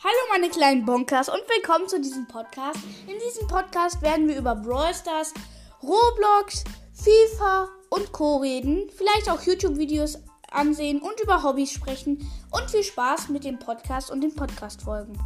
Hallo meine kleinen Bonkers und willkommen zu diesem Podcast. In diesem Podcast werden wir über Brawl Stars, Roblox, FIFA und Co. reden, vielleicht auch YouTube-Videos ansehen und über Hobbys sprechen und viel Spaß mit dem Podcast und den Podcast-Folgen.